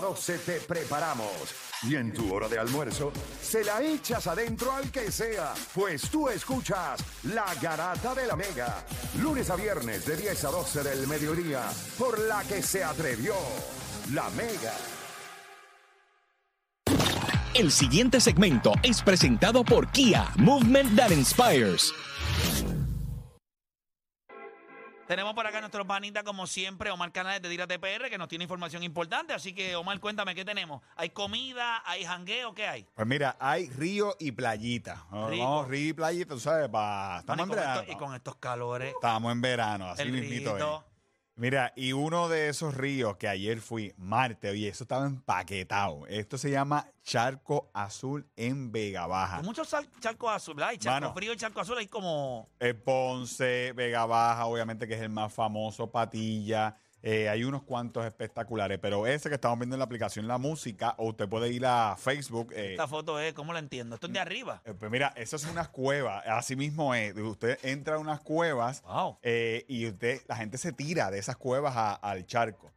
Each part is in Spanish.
12 te preparamos. Y en tu hora de almuerzo, se la echas adentro al que sea, pues tú escuchas La Garata de la Mega. Lunes a viernes de 10 a 12 del mediodía, por la que se atrevió La Mega. El siguiente segmento es presentado por Kia, Movement That Inspires. Tenemos por acá nuestro panita, como siempre, Omar Canales de Dira TPR, que nos tiene información importante. Así que, Omar, cuéntame, ¿qué tenemos? ¿Hay comida? ¿Hay jangueo? ¿Qué hay? Pues mira, hay río y playita. Rico. vamos, río y playita, tú sabes, pa- estamos en Bueno, y, con verano. estos, y con estos calores. Estamos en verano, así El mismito es. rito. Mira, y uno de esos ríos que ayer fui, Marte, oye, eso estaba empaquetado. Esto se llama Charco Azul en Vega Baja. Hay muchos charcos azules, ¿verdad? Hay charco Mano. frío y charco azul. Hay como... Eh, Ponce, Vega Baja, obviamente que es el más famoso, Patilla. Eh, hay unos cuantos espectaculares, pero ese que estamos viendo en la aplicación La Música, o usted puede ir a Facebook. eh, Esta foto es, ¿cómo la entiendo? Esto es de arriba. Eh, Pues mira, eso es unas cuevas, así mismo es. Usted entra a unas cuevas Wow. eh, y usted, la gente se tira de esas cuevas a- al charco.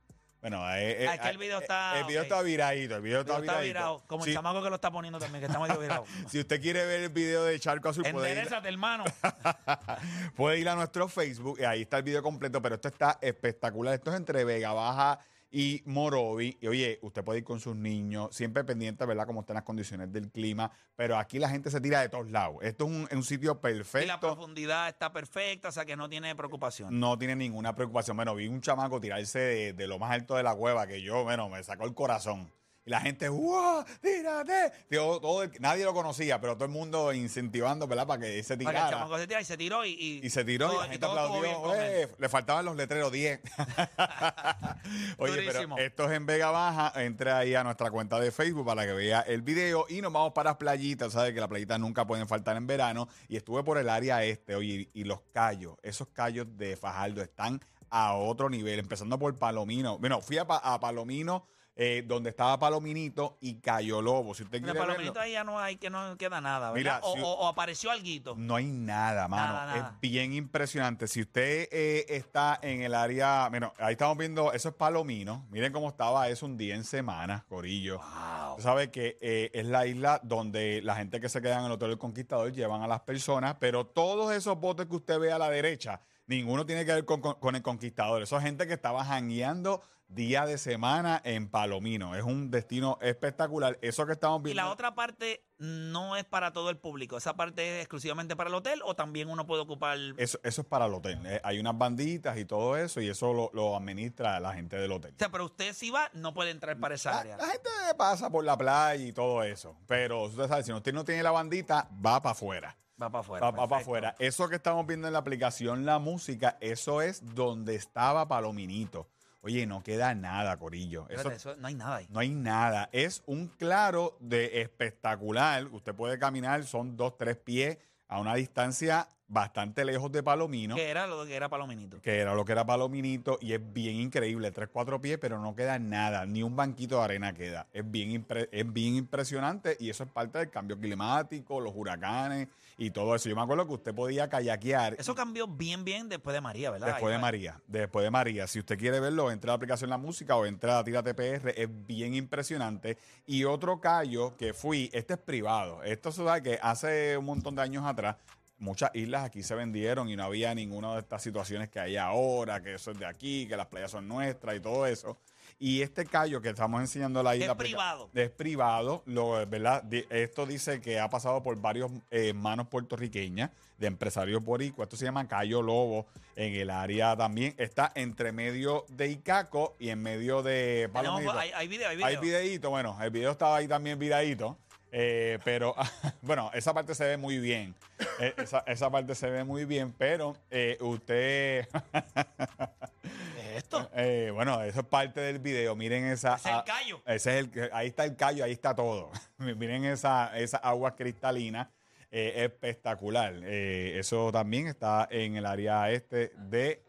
Bueno, eh, eh, Ah, es que el video está- El video está viradito, el video está, virado. Como Si- el chamaco que lo está poniendo también, que está medio virado. Si usted quiere ver el video de Charco Azul, puede ir, Enderezate, hermano. puede ir a nuestro Facebook y ahí está el video completo, pero esto está espectacular. Esto es entre Vega Baja y Morovi. Y oye, usted puede ir con sus niños, siempre pendiente, ¿verdad?, cómo están las condiciones del clima. Pero aquí la gente se tira de todos lados. Esto es un, un sitio Y la perfecto. profundidad está perfecta, o sea que no tiene preocupación. No tiene ninguna preocupación. Bueno, vi un chamaco tirarse de, de lo más alto de la cueva que yo, bueno, me sacó el corazón. Y la gente, ¡wow! ¡Tírate! Todo nadie lo conocía, pero todo el mundo incentivando, ¿verdad? Para que se Para que el tirara. chamaco se tira y se tiró y... Y, Y se tiró y la gente aplaudió. "Eh", le faltaban los letreros 10. Oye, Durísimo. pero esto es en Vega Baja. Entre ahí a nuestra cuenta de Facebook para que vea el video. Y nos vamos para las playitas. Sabes que las playitas nunca pueden faltar en verano. Y estuve por el área este, oye, y los callos, esos callos de Fajardo están a otro nivel. Empezando por Palomino. Bueno, fui a, Pa- a Palomino. Eh, donde estaba Palominito y Cayo Lobo. Si usted verlo, palomito ahí ya no hay que no queda nada, ¿verdad? Mira, o, si- o- o apareció alguito. no hay nada, mano. Nada, nada. Es bien impresionante. Si usted eh, está en el área, bueno, ahí estamos viendo, eso es Palomino. Miren cómo estaba eso un día en semana, Corillo. Wow. Tú sabes que eh, es la isla donde la gente que se queda en el Hotel del Conquistador llevan a las personas, pero todos esos botes que usted ve a la derecha, ninguno tiene que ver con, con- con el Conquistador. Eso es gente que estaba jangueando día de semana en Palomino. Es un destino espectacular. Eso que estamos Y viendo. la otra parte no es para todo el público. Esa parte es exclusivamente para el hotel o también uno puede ocupar. Eso, eso es para el hotel. Eh, hay unas banditas y todo eso, y eso lo, lo administra la gente del hotel. O sea, pero usted si va, no puede entrar para esa La, área. la gente pasa por la playa y todo eso. Pero usted sabe, si usted no tiene la bandita, va para afuera. Va para afuera. Va, para afuera. Eso que estamos viendo en la aplicación La Música, eso es donde estaba Palominito. Oye, no queda nada, Corillo. Eso, Espérate, eso- no hay nada ahí. no hay nada. Es un claro de espectacular. Usted puede caminar, son dos, tres pies a una distancia bastante lejos de Palomino. Que era lo que era Palominito. que era lo que era Palominito, y es bien increíble, tres, cuatro pies, pero no queda nada, ni un banquito de arena queda. Es bien, es bien impresionante y eso es parte del cambio climático, los huracanes y todo eso. Yo me acuerdo que usted podía kayakear Eso cambió bien, bien después de María, ¿verdad? después de María, después de María. Si usted quiere verlo, entre a la aplicación La Música o entre a Tira TPR, es bien impresionante. Y otro callo que fui, este es privado. Esto se sabe que hace un montón de años atrás, muchas islas aquí se vendieron y no había ninguna de estas situaciones que hay ahora, que eso es de aquí, que las playas son nuestras y todo eso. Y este callo que estamos enseñando la Es isla. privado. Es privado, lo, ¿verdad? Esto dice que ha pasado por varios eh, manos puertorriqueñas de empresarios boricuas. Esto se llama Cayo Lobo en el área también. Está entre medio de Icaco y en medio de Palomito. hay, hay video, hay video. Hay videíto, bueno, el video estaba ahí también videíto. Eh, pero bueno, esa parte se ve muy bien. Eh, esa, esa parte se ve muy bien, pero eh, usted, ¿Qué es esto? eh, bueno, eso es parte del video. Miren esa. Ese es el callo. ese es el, ahí está el callo, ahí está todo. Miren esa, esa agua cristalina, espectacular. Eso también está en el área este de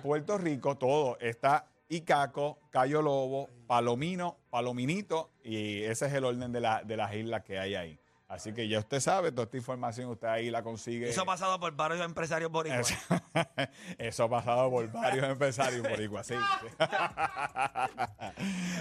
Puerto Rico. Todo está Icaco, Cayo Lobo, Palomino, Palominito, y ese es el orden de, la- de las islas que hay ahí. Así que ya usted sabe, toda esta información usted ahí la consigue. Eso ha pasado por varios empresarios boricuas. Eso, ha pasado por varios empresarios boricuas, sí.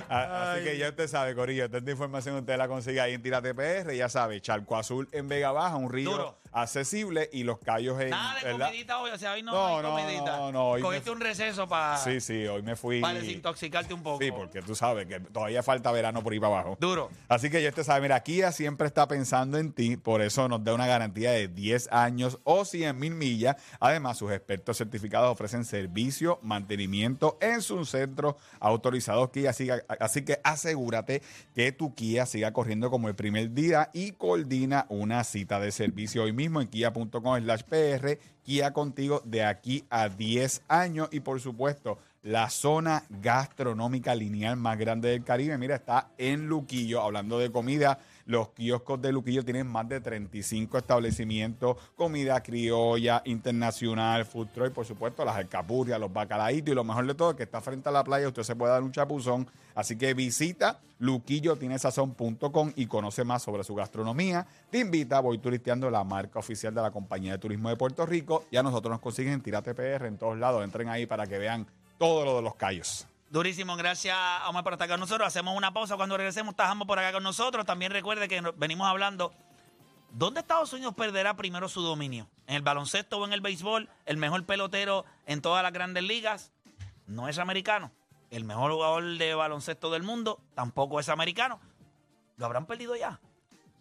Así que ya usted sabe, Corillo, toda esta información usted la consigue ahí en Tírate PR, ya sabe, Charco Azul en Vega Baja, un río Duro. Accesible y los callos en... Nada de ¿verdad? comidita hoy, o sea, hoy no, No, hay no, comidita. no, no, hoy Cogiste un receso para Sí, sí, hoy me fui... desintoxicarte un poco. Sí, porque tú sabes que todavía falta verano por ahí para abajo. Duro. Así que ya usted sabe, mira, Kia siempre está pensando en ti, por eso nos da una garantía de 10 años o 100 mil millas. Además, sus expertos certificados ofrecen servicio, mantenimiento en sus centros autorizados Kia. Así, que- así que asegúrate que tu Kia siga corriendo como el primer día y coordina una cita de servicio hoy mismo en kia.com slash PR. Kia contigo de aquí a 10 años y por supuesto la zona gastronómica lineal más grande del Caribe. Mira, está en Luquillo, hablando de comida. Los kioscos de Luquillo tienen más de 35 establecimientos, comida criolla, internacional, food truck por supuesto las alcapurrias, los bacalaitos y lo mejor de todo que está frente a la playa, usted se puede dar un chapuzón. Así que visita luquillotinesazón.com y conoce más sobre su gastronomía. Te invita, voy turisteando la marca oficial de la Compañía de Turismo de Puerto Rico y a nosotros nos consiguen en Tirate PR en todos lados. Entren ahí para que vean todo lo de los callos. Durísimo, gracias Omar por estar con nosotros. Hacemos una pausa cuando regresemos, tajamos por acá con nosotros. También recuerde que venimos hablando. ¿Dónde Estados Unidos perderá primero su dominio? ¿En el baloncesto o en el béisbol? ¿El mejor pelotero en todas las grandes ligas? No es americano. El mejor jugador de baloncesto del mundo tampoco es americano. ¿Lo habrán perdido ya?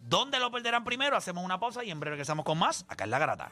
¿Dónde lo perderán primero? Hacemos una pausa y en breve regresamos con más acá en La Garata.